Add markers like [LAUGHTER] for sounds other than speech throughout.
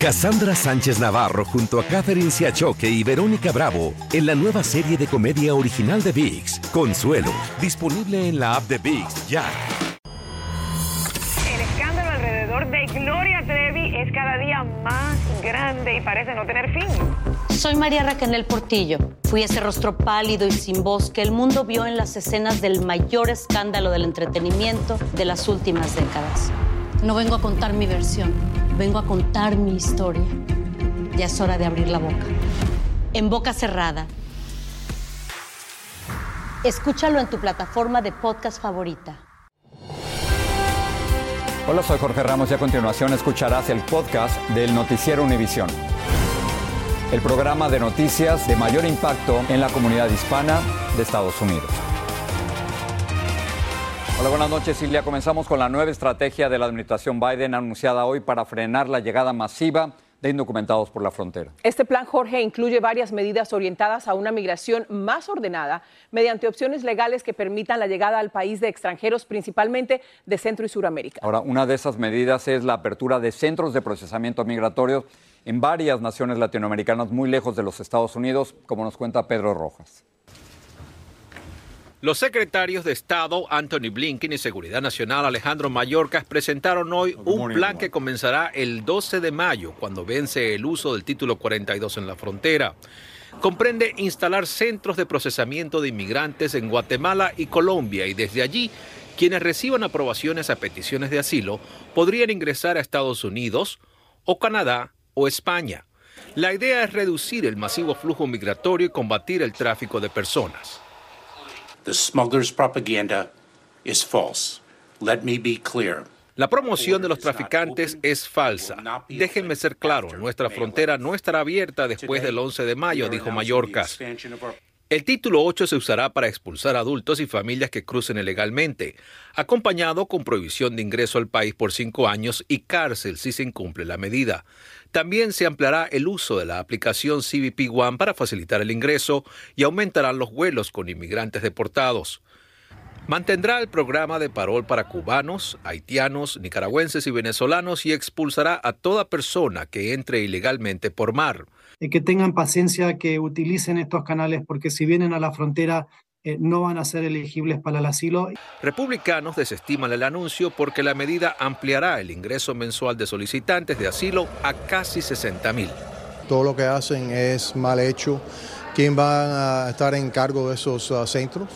Cassandra Sánchez Navarro junto a Catherine Siachoque y Verónica Bravo en la nueva serie de comedia original de VIX, Consuelo, disponible en la app de VIX ya. El escándalo alrededor de Gloria Trevi es cada día más grande y parece no tener fin. Soy María Raquel Portillo. Fui ese rostro pálido y sin voz que el mundo vio en las escenas del mayor escándalo del entretenimiento de las últimas décadas. No vengo a contar mi versión, vengo a contar mi historia. Ya es hora de abrir la boca. En boca cerrada. Escúchalo en tu plataforma de podcast favorita. Hola, soy Jorge Ramos y a continuación escucharás el podcast del Noticiero Univisión. El programa de noticias de mayor impacto en la comunidad hispana de Estados Unidos. Hola, buenas noches, Silvia. Comenzamos con la nueva estrategia de la administración Biden anunciada hoy para frenar la llegada masiva de indocumentados por la frontera. Este plan, Jorge, incluye varias medidas orientadas a una migración más ordenada mediante opciones legales que permitan la llegada al país de extranjeros, principalmente de Centro y Suramérica. Ahora, una de esas medidas es la apertura de centros de procesamiento migratorio en varias naciones latinoamericanas muy lejos de los Estados Unidos, como nos cuenta Pedro Rojas. Los secretarios de Estado Anthony Blinken y Seguridad Nacional Alejandro Mayorkas presentaron hoy un plan que comenzará el 12 de mayo, cuando vence el uso del título 42 en la frontera. Comprende instalar centros de procesamiento de inmigrantes en Guatemala y Colombia y desde allí quienes reciban aprobaciones a peticiones de asilo podrían ingresar a Estados Unidos o Canadá o España. La idea es reducir el masivo flujo migratorio y combatir el tráfico de personas. The smuggler's propaganda is false. Let me be clear. La promoción de los traficantes es falsa. Déjenme ser claro, nuestra frontera no estará abierta después del 11 de mayo, dijo Mallorcas. El título 8 se usará para expulsar adultos y familias que crucen ilegalmente, acompañado con prohibición de ingreso al país por cinco años y cárcel si se incumple la medida. También se ampliará el uso de la aplicación CBP One para facilitar el ingreso y aumentarán los vuelos con inmigrantes deportados. Mantendrá el programa de parol para cubanos, haitianos, nicaragüenses y venezolanos y expulsará a toda persona que entre ilegalmente por mar. Y que tengan paciencia, que utilicen estos canales, porque si vienen a la frontera eh, no van a ser elegibles para el asilo. Republicanos desestiman el anuncio porque la medida ampliará el ingreso mensual de solicitantes de asilo a casi 60 mil. Todo lo que hacen es mal hecho. ¿Quién va a estar en cargo de esos uh, centros?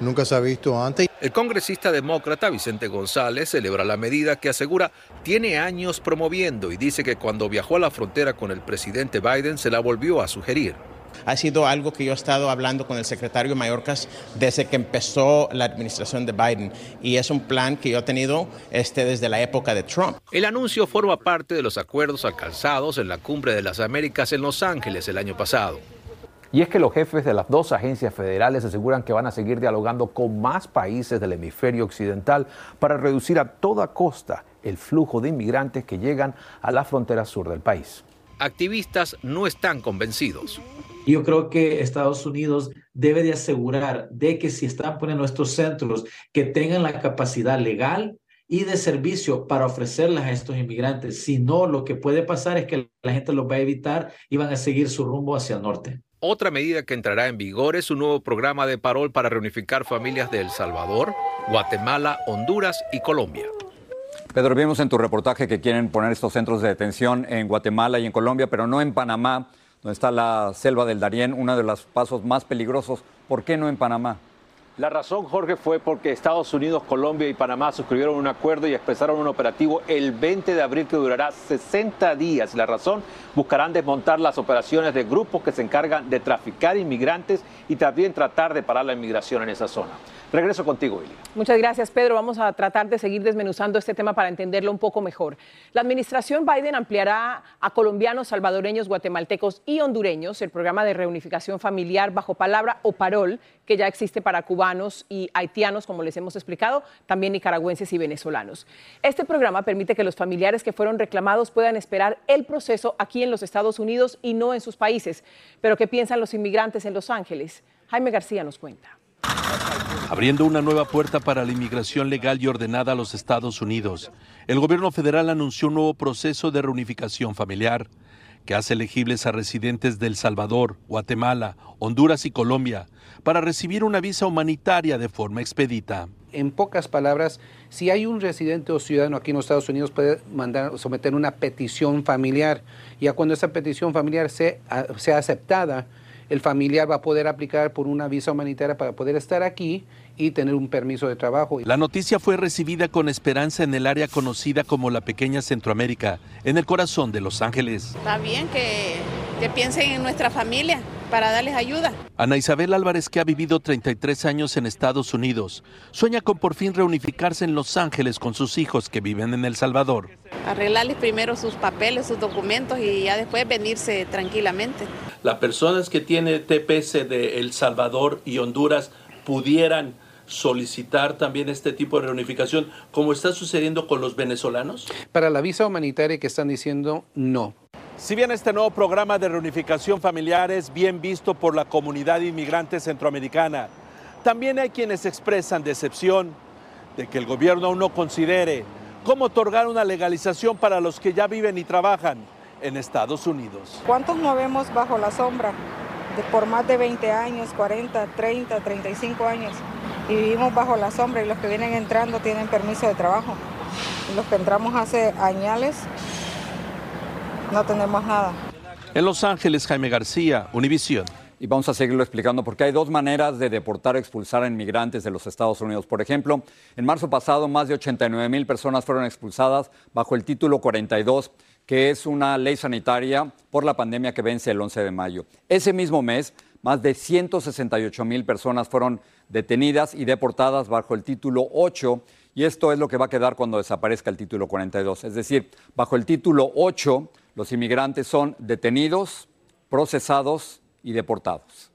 Nunca se ha visto antes. El congresista demócrata Vicente González celebra la medida que asegura tiene años promoviendo y dice que cuando viajó a la frontera con el presidente Biden se la volvió a sugerir ha sido algo que yo he estado hablando con el secretario Mayorkas desde que empezó la administración de Biden y es un plan que yo he tenido este, desde la época de Trump. El anuncio forma parte de los acuerdos alcanzados en la Cumbre de las Américas en Los Ángeles el año pasado. Y es que los jefes de las dos agencias federales aseguran que van a seguir dialogando con más países del hemisferio occidental para reducir a toda costa el flujo de inmigrantes que llegan a la frontera sur del país. Activistas no están convencidos. Yo creo que Estados Unidos debe de asegurar de que si están poniendo nuestros centros, que tengan la capacidad legal y de servicio para ofrecerlas a estos inmigrantes. Si no, lo que puede pasar es que la gente los va a evitar y van a seguir su rumbo hacia el norte. Otra medida que entrará en vigor es un nuevo programa de parol para reunificar familias de El Salvador, Guatemala, Honduras y Colombia. Pedro, vimos en tu reportaje que quieren poner estos centros de detención en Guatemala y en Colombia, pero no en Panamá donde está la selva del Darién, uno de los pasos más peligrosos. ¿Por qué no en Panamá? La razón, Jorge, fue porque Estados Unidos, Colombia y Panamá suscribieron un acuerdo y expresaron un operativo el 20 de abril que durará 60 días. La razón, buscarán desmontar las operaciones de grupos que se encargan de traficar inmigrantes y también tratar de parar la inmigración en esa zona. Regreso contigo, Ili. Muchas gracias, Pedro. Vamos a tratar de seguir desmenuzando este tema para entenderlo un poco mejor. La administración Biden ampliará a colombianos, salvadoreños, guatemaltecos y hondureños el programa de reunificación familiar bajo palabra o parol que ya existe para y haitianos, como les hemos explicado, también nicaragüenses y venezolanos. Este programa permite que los familiares que fueron reclamados puedan esperar el proceso aquí en los Estados Unidos y no en sus países. Pero ¿qué piensan los inmigrantes en Los Ángeles? Jaime García nos cuenta. Abriendo una nueva puerta para la inmigración legal y ordenada a los Estados Unidos. el gobierno federal anunció un nuevo proceso de reunificación familiar que hace elegibles a residentes de El Salvador, Guatemala, Honduras y Colombia para recibir una visa humanitaria de forma expedita. En pocas palabras, si hay un residente o ciudadano aquí en los Estados Unidos puede someter una petición familiar. Ya cuando esa petición familiar sea, sea aceptada, el familiar va a poder aplicar por una visa humanitaria para poder estar aquí y tener un permiso de trabajo. La noticia fue recibida con esperanza en el área conocida como la pequeña Centroamérica, en el corazón de Los Ángeles. Está bien que, que piensen en nuestra familia para darles ayuda. Ana Isabel Álvarez, que ha vivido 33 años en Estados Unidos, sueña con por fin reunificarse en Los Ángeles con sus hijos que viven en El Salvador. Arreglarles primero sus papeles, sus documentos y ya después venirse tranquilamente. Las personas que tienen TPS de El Salvador y Honduras pudieran solicitar también este tipo de reunificación, como está sucediendo con los venezolanos? Para la visa humanitaria que están diciendo, no. Si bien este nuevo programa de reunificación familiar es bien visto por la comunidad inmigrante centroamericana, también hay quienes expresan decepción de que el gobierno aún no considere cómo otorgar una legalización para los que ya viven y trabajan en Estados Unidos. ¿Cuántos no vemos bajo la sombra de por más de 20 años, 40, 30, 35 años? Y vivimos bajo la sombra y los que vienen entrando tienen permiso de trabajo. Y los que entramos hace añales no tenemos nada. En Los Ángeles, Jaime García, Univisión. Y vamos a seguirlo explicando porque hay dos maneras de deportar o expulsar a inmigrantes de los Estados Unidos. Por ejemplo, en marzo pasado más de 89 mil personas fueron expulsadas bajo el título 42, que es una ley sanitaria por la pandemia que vence el 11 de mayo. Ese mismo mes, más de 168 mil personas fueron detenidas y deportadas bajo el título 8 y esto es lo que va a quedar cuando desaparezca el título 42. Es decir, bajo el título 8 los inmigrantes son detenidos, procesados y deportados.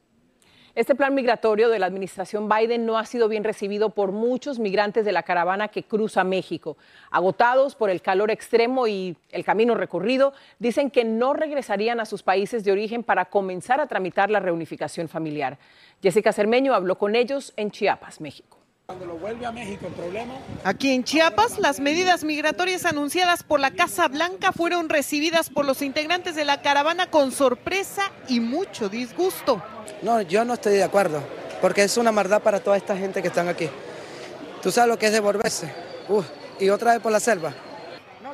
Este plan migratorio de la administración Biden no ha sido bien recibido por muchos migrantes de la caravana que cruza México. Agotados por el calor extremo y el camino recorrido, dicen que no regresarían a sus países de origen para comenzar a tramitar la reunificación familiar. Jessica Cermeño habló con ellos en Chiapas, México. Aquí en Chiapas, las medidas migratorias anunciadas por la Casa Blanca fueron recibidas por los integrantes de la caravana con sorpresa y mucho disgusto. No, yo no estoy de acuerdo, porque es una maldad para toda esta gente que están aquí. ¿Tú sabes lo que es devolverse? y otra vez por la selva.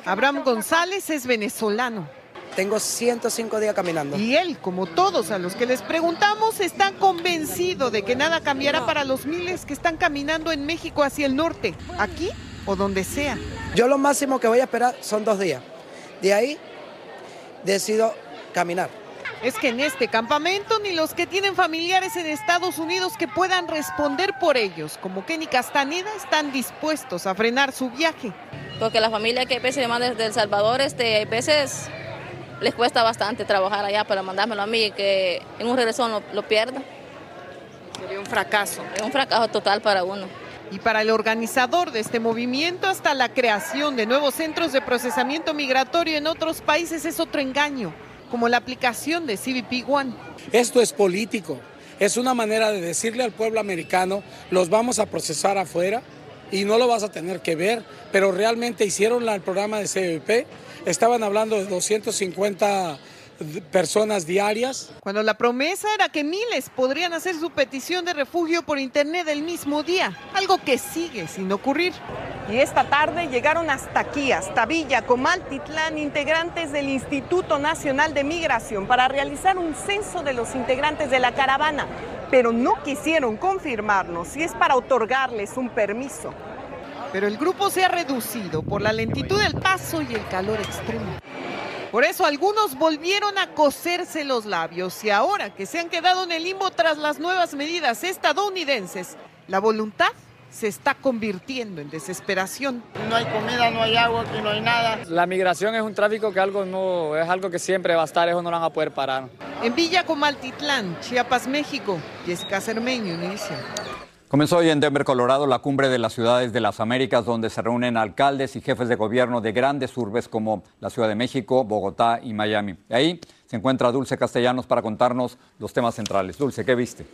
Abraham González es venezolano. Tengo 105 días caminando. Y él, como todos a los que les preguntamos, está convencido de que nada cambiará para los miles que están caminando en México hacia el norte, aquí o donde sea. Yo lo máximo que voy a esperar son dos días. De ahí decido caminar. Es que en este campamento ni los que tienen familiares en Estados Unidos que puedan responder por ellos, como Kenny Castaneda, están dispuestos a frenar su viaje. Porque la familia que hay veces desde El Salvador, este, hay veces les cuesta bastante trabajar allá para mandármelo a mí y que en un regreso lo, lo pierda. Sería un fracaso. Es un fracaso total para uno. Y para el organizador de este movimiento, hasta la creación de nuevos centros de procesamiento migratorio en otros países es otro engaño, como la aplicación de CBP One. Esto es político, es una manera de decirle al pueblo americano, los vamos a procesar afuera y no lo vas a tener que ver, pero realmente hicieron el programa de CBP estaban hablando de 250 personas diarias. Cuando la promesa era que miles podrían hacer su petición de refugio por internet el mismo día, algo que sigue sin ocurrir. Y esta tarde llegaron hasta aquí, hasta Villa Comaltitlán, integrantes del Instituto Nacional de Migración para realizar un censo de los integrantes de la caravana, pero no quisieron confirmarnos si es para otorgarles un permiso pero el grupo se ha reducido por la lentitud del paso y el calor extremo. Por eso algunos volvieron a coserse los labios y ahora que se han quedado en el limbo tras las nuevas medidas estadounidenses, la voluntad se está convirtiendo en desesperación. No hay comida, no hay agua, aquí no hay nada. La migración es un tráfico que algo no, es algo que siempre va a estar, eso no lo van a poder parar. En Villa Comaltitlán, Chiapas, México, Jessica Cermeño, inicia. Comenzó hoy en Denver, Colorado, la cumbre de las ciudades de las Américas, donde se reúnen alcaldes y jefes de gobierno de grandes urbes como la Ciudad de México, Bogotá y Miami. Y ahí se encuentra Dulce Castellanos para contarnos los temas centrales. Dulce, ¿qué viste?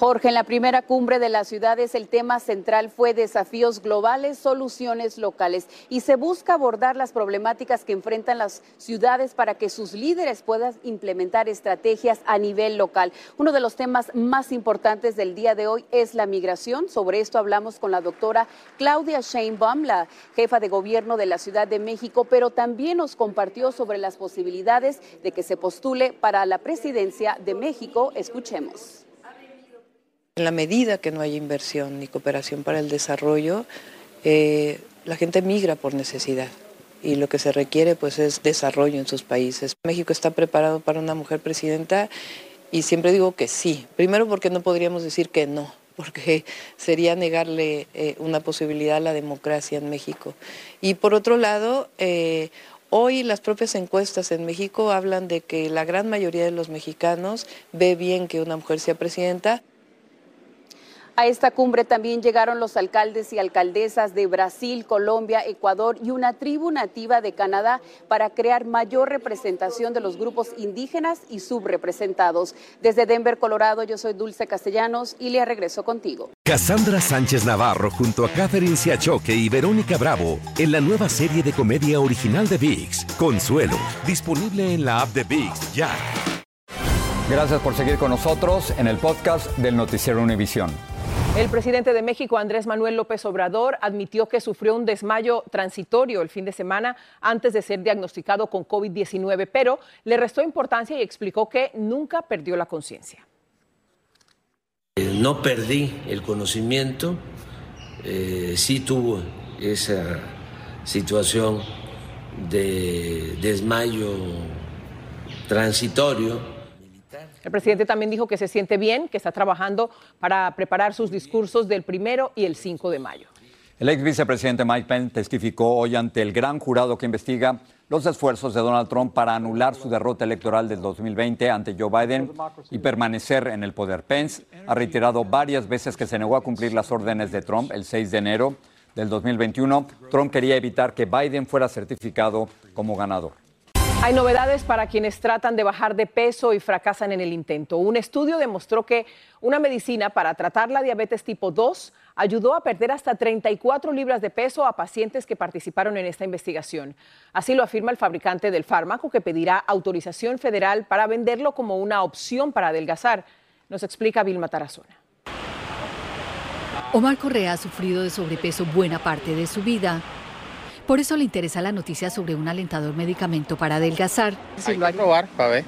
Jorge, en la primera cumbre de las ciudades el tema central fue desafíos globales, soluciones locales y se busca abordar las problemáticas que enfrentan las ciudades para que sus líderes puedan implementar estrategias a nivel local. Uno de los temas más importantes del día de hoy es la migración. Sobre esto hablamos con la doctora Claudia Sheinbaum, la jefa de gobierno de la Ciudad de México, pero también nos compartió sobre las posibilidades de que se postule para la presidencia de México. Escuchemos. En la medida que no haya inversión ni cooperación para el desarrollo, eh, la gente migra por necesidad y lo que se requiere pues es desarrollo en sus países. México está preparado para una mujer presidenta y siempre digo que sí. Primero porque no podríamos decir que no, porque sería negarle eh, una posibilidad a la democracia en México. Y por otro lado, eh, hoy las propias encuestas en México hablan de que la gran mayoría de los mexicanos ve bien que una mujer sea presidenta. A esta cumbre también llegaron los alcaldes y alcaldesas de Brasil, Colombia, Ecuador y una tribu nativa de Canadá para crear mayor representación de los grupos indígenas y subrepresentados. Desde Denver, Colorado, yo soy Dulce Castellanos y le regreso contigo. Cassandra Sánchez Navarro junto a Catherine Siachoque y Verónica Bravo en la nueva serie de comedia original de VIX, Consuelo, disponible en la app de VIX ya. Gracias por seguir con nosotros en el podcast del Noticiero Univisión. El presidente de México, Andrés Manuel López Obrador, admitió que sufrió un desmayo transitorio el fin de semana antes de ser diagnosticado con COVID-19, pero le restó importancia y explicó que nunca perdió la conciencia. No perdí el conocimiento, eh, sí tuvo esa situación de desmayo transitorio el presidente también dijo que se siente bien, que está trabajando para preparar sus discursos del primero y el 5 de mayo. El ex vicepresidente Mike Pence testificó hoy ante el gran jurado que investiga los esfuerzos de Donald Trump para anular su derrota electoral del 2020 ante Joe Biden y permanecer en el poder. Pence ha reiterado varias veces que se negó a cumplir las órdenes de Trump el 6 de enero del 2021. Trump quería evitar que Biden fuera certificado como ganador. Hay novedades para quienes tratan de bajar de peso y fracasan en el intento. Un estudio demostró que una medicina para tratar la diabetes tipo 2 ayudó a perder hasta 34 libras de peso a pacientes que participaron en esta investigación. Así lo afirma el fabricante del fármaco que pedirá autorización federal para venderlo como una opción para adelgazar. Nos explica Vilma Tarazona. Omar Correa ha sufrido de sobrepeso buena parte de su vida. Por eso le interesa la noticia sobre un alentador medicamento para adelgazar. Sí, lo probar para ver.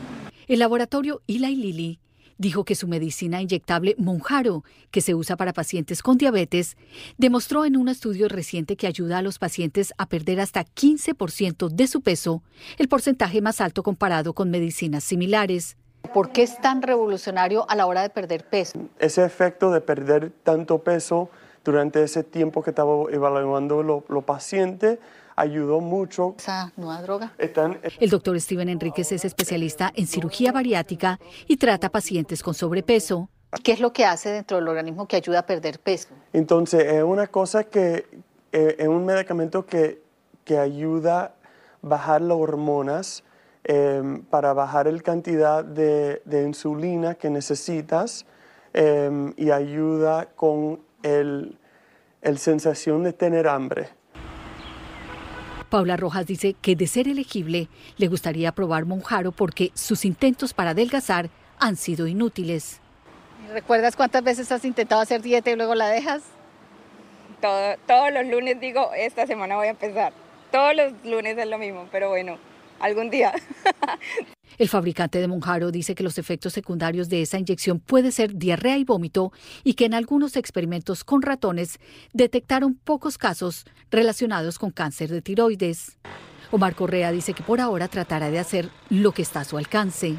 El laboratorio Eli Lilly dijo que su medicina inyectable Monjaro, que se usa para pacientes con diabetes, demostró en un estudio reciente que ayuda a los pacientes a perder hasta 15% de su peso, el porcentaje más alto comparado con medicinas similares. ¿Por qué es tan revolucionario a la hora de perder peso? Ese efecto de perder tanto peso durante ese tiempo que estaba evaluando los lo pacientes ayudó mucho. ¿Esa nueva droga? El doctor Steven Enríquez es especialista en cirugía bariátrica y trata pacientes con sobrepeso. ¿Qué es lo que hace dentro del organismo que ayuda a perder peso? Entonces, es una cosa que eh, es un medicamento que, que ayuda a bajar las hormonas em, para bajar la cantidad de, de, insulina que necesitas em, y ayuda con el, el sensación de tener hambre. Paula Rojas dice que de ser elegible le gustaría probar Monjaro porque sus intentos para adelgazar han sido inútiles. ¿Recuerdas cuántas veces has intentado hacer dieta y luego la dejas? todos los lunes digo, esta semana voy a empezar. Todos los lunes es lo mismo, pero bueno, algún día. El fabricante de Monjaro dice que los efectos secundarios de esa inyección puede ser diarrea y vómito y que en algunos experimentos con ratones detectaron pocos casos relacionados con cáncer de tiroides. Omar Correa dice que por ahora tratará de hacer lo que está a su alcance.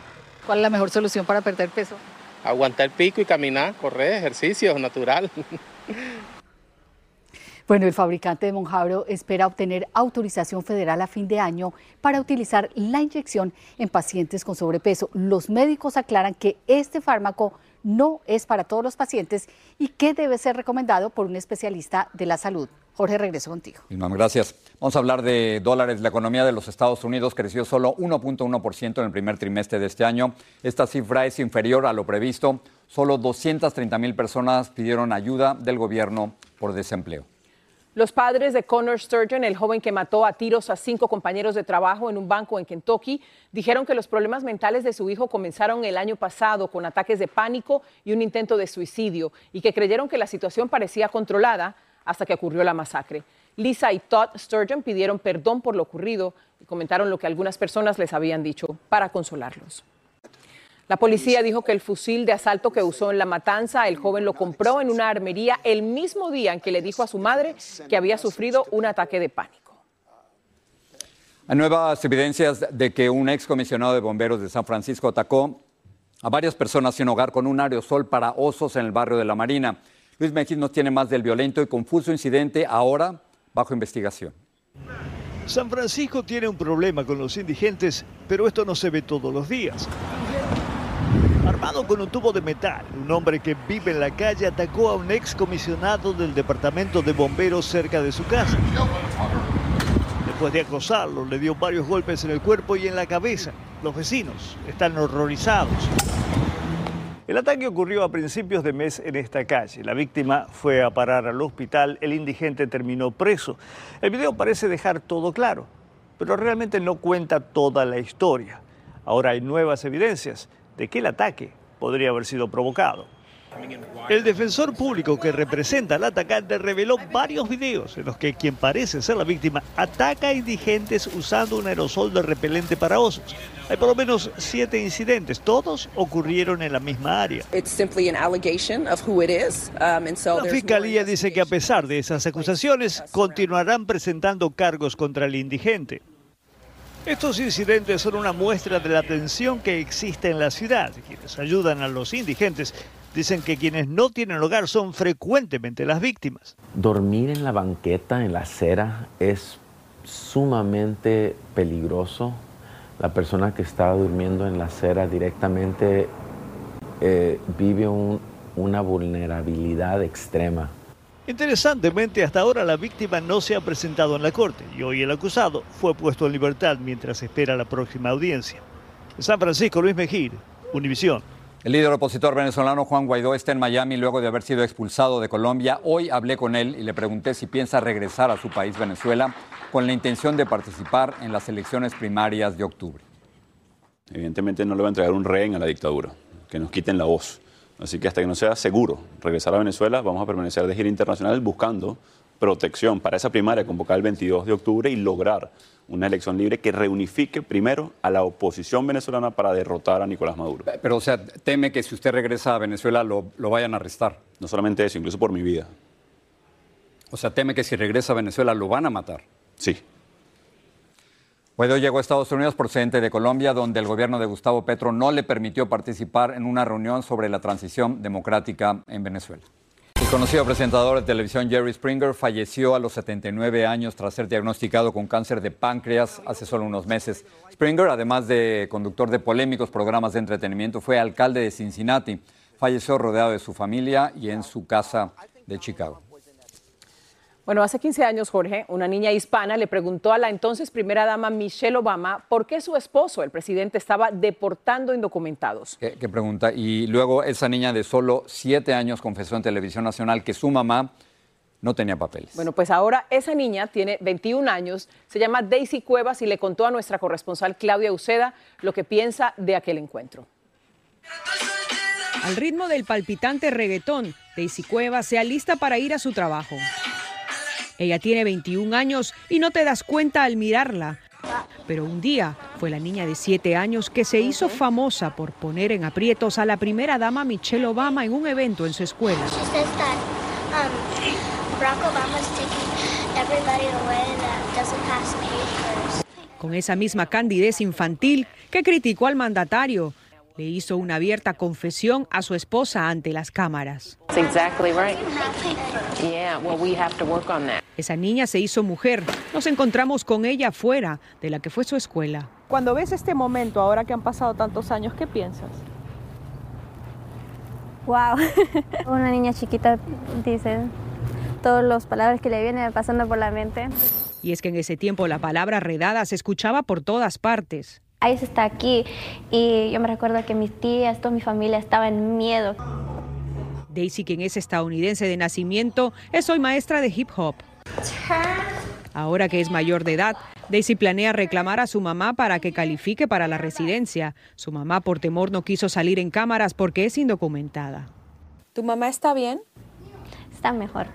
¿Cuál es la mejor solución para perder peso? Aguantar el pico y caminar, correr, ejercicio natural. Bueno, el fabricante de Monjabro espera obtener autorización federal a fin de año para utilizar la inyección en pacientes con sobrepeso. Los médicos aclaran que este fármaco no es para todos los pacientes y que debe ser recomendado por un especialista de la salud. Jorge, regreso contigo. Gracias. Vamos a hablar de dólares. La economía de los Estados Unidos creció solo 1.1% en el primer trimestre de este año. Esta cifra es inferior a lo previsto. Solo 230 mil personas pidieron ayuda del gobierno por desempleo. Los padres de Connor Sturgeon, el joven que mató a tiros a cinco compañeros de trabajo en un banco en Kentucky, dijeron que los problemas mentales de su hijo comenzaron el año pasado con ataques de pánico y un intento de suicidio y que creyeron que la situación parecía controlada hasta que ocurrió la masacre. Lisa y Todd Sturgeon pidieron perdón por lo ocurrido y comentaron lo que algunas personas les habían dicho para consolarlos. La policía dijo que el fusil de asalto que usó en la matanza, el joven lo compró en una armería el mismo día en que le dijo a su madre que había sufrido un ataque de pánico. Hay nuevas evidencias de que un ex comisionado de bomberos de San Francisco atacó a varias personas sin hogar con un aerosol para osos en el barrio de la Marina. Luis Mejía nos tiene más del violento y confuso incidente ahora bajo investigación. San Francisco tiene un problema con los indigentes, pero esto no se ve todos los días. Armado con un tubo de metal, un hombre que vive en la calle atacó a un ex comisionado del departamento de bomberos cerca de su casa. Después de acosarlo, le dio varios golpes en el cuerpo y en la cabeza. Los vecinos están horrorizados. El ataque ocurrió a principios de mes en esta calle. La víctima fue a parar al hospital, el indigente terminó preso. El video parece dejar todo claro, pero realmente no cuenta toda la historia. Ahora hay nuevas evidencias de que el ataque podría haber sido provocado. El defensor público que representa al atacante reveló varios videos en los que quien parece ser la víctima ataca a indigentes usando un aerosol de repelente para osos. Hay por lo menos siete incidentes, todos ocurrieron en la misma área. La fiscalía dice que a pesar de esas acusaciones, continuarán presentando cargos contra el indigente. Estos incidentes son una muestra de la tensión que existe en la ciudad. Quienes ayudan a los indigentes dicen que quienes no tienen hogar son frecuentemente las víctimas. Dormir en la banqueta, en la acera, es sumamente peligroso. La persona que está durmiendo en la acera directamente eh, vive una vulnerabilidad extrema. Interesantemente, hasta ahora la víctima no se ha presentado en la corte y hoy el acusado fue puesto en libertad mientras espera la próxima audiencia. En San Francisco, Luis Mejir, Univisión. El líder opositor venezolano Juan Guaidó está en Miami luego de haber sido expulsado de Colombia. Hoy hablé con él y le pregunté si piensa regresar a su país, Venezuela, con la intención de participar en las elecciones primarias de octubre. Evidentemente no le va a entregar un rehén a la dictadura, que nos quiten la voz. Así que hasta que no sea seguro regresar a Venezuela, vamos a permanecer de gira internacional buscando protección para esa primaria convocada el 22 de octubre y lograr una elección libre que reunifique primero a la oposición venezolana para derrotar a Nicolás Maduro. Pero, o sea, teme que si usted regresa a Venezuela lo, lo vayan a arrestar. No solamente eso, incluso por mi vida. O sea, teme que si regresa a Venezuela lo van a matar. Sí. Guaidó llegó a Estados Unidos procedente de Colombia, donde el gobierno de Gustavo Petro no le permitió participar en una reunión sobre la transición democrática en Venezuela. El conocido presentador de televisión Jerry Springer falleció a los 79 años tras ser diagnosticado con cáncer de páncreas hace solo unos meses. Springer, además de conductor de polémicos programas de entretenimiento, fue alcalde de Cincinnati. Falleció rodeado de su familia y en su casa de Chicago. Bueno, hace 15 años, Jorge, una niña hispana le preguntó a la entonces primera dama Michelle Obama por qué su esposo, el presidente, estaba deportando indocumentados. ¿Qué, qué pregunta? Y luego esa niña de solo 7 años confesó en televisión nacional que su mamá no tenía papeles. Bueno, pues ahora esa niña tiene 21 años, se llama Daisy Cuevas y le contó a nuestra corresponsal Claudia Uceda lo que piensa de aquel encuentro. Al ritmo del palpitante reggaetón, Daisy Cuevas se alista para ir a su trabajo. Ella tiene 21 años y no te das cuenta al mirarla. Pero un día fue la niña de 7 años que se hizo famosa por poner en aprietos a la primera dama Michelle Obama en un evento en su escuela. Con esa misma candidez infantil que criticó al mandatario, le hizo una abierta confesión a su esposa ante las cámaras. Esa niña se hizo mujer. Nos encontramos con ella afuera de la que fue su escuela. Cuando ves este momento, ahora que han pasado tantos años, ¿qué piensas? Wow. [LAUGHS] Una niña chiquita dice, todas las palabras que le vienen pasando por la mente. Y es que en ese tiempo la palabra redada se escuchaba por todas partes. Ice está aquí y yo me recuerdo que mis tías, toda mi familia estaba en miedo. Daisy, quien es estadounidense de nacimiento, es hoy maestra de hip hop. Ahora que es mayor de edad, Daisy planea reclamar a su mamá para que califique para la residencia. Su mamá por temor no quiso salir en cámaras porque es indocumentada. ¿Tu mamá está bien? Está mejor.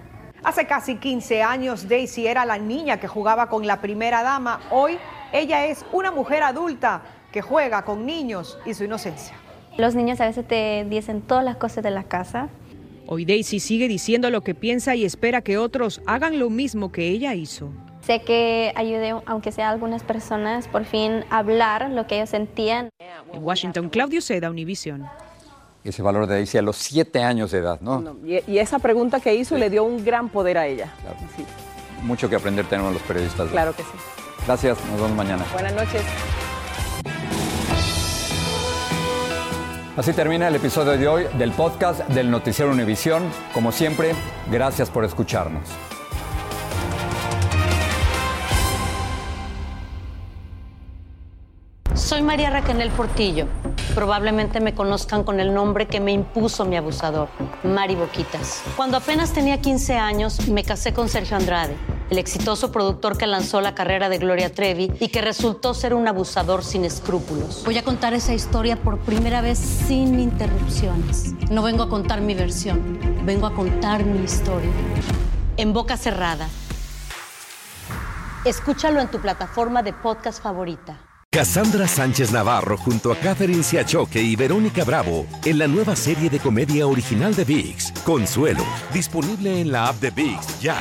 Hace casi 15 años Daisy era la niña que jugaba con la primera dama. Hoy ella es una mujer adulta que juega con niños y su inocencia. Los niños a veces te dicen todas las cosas de la casa. Hoy Daisy sigue diciendo lo que piensa y espera que otros hagan lo mismo que ella hizo. Sé que ayude, aunque sea a algunas personas, por fin hablar lo que ellos sentían. En Washington, Claudio Seda, Univision. Ese valor de Daisy a los siete años de edad, ¿no? y, y, esa pregunta que hizo le dio un gran poder a ella. Claro. Sí. Mucho que aprender tenemos los periodistas. Claro que sí. Gracias, nos vemos mañana. Buenas noches. Así termina el episodio de hoy del podcast del Noticiero Univisión. Como siempre, gracias por escucharnos. Soy María Raquel Portillo. Probablemente me conozcan con el nombre que me impuso mi abusador, Mari Boquitas. Cuando apenas tenía 15 años, me casé con Sergio Andrade, el exitoso productor que lanzó la carrera de Gloria Trevi y que resultó ser un abusador sin escrúpulos. Voy a contar esa historia por primera vez sin interrupciones. No vengo a contar mi versión, vengo a contar mi historia. En boca cerrada. Escúchalo en tu plataforma de podcast favorita. Cassandra Sánchez Navarro junto a Catherine Siachoque y Verónica Bravo en la nueva serie de comedia original de VIX, Consuelo, disponible en la app de VIX ya.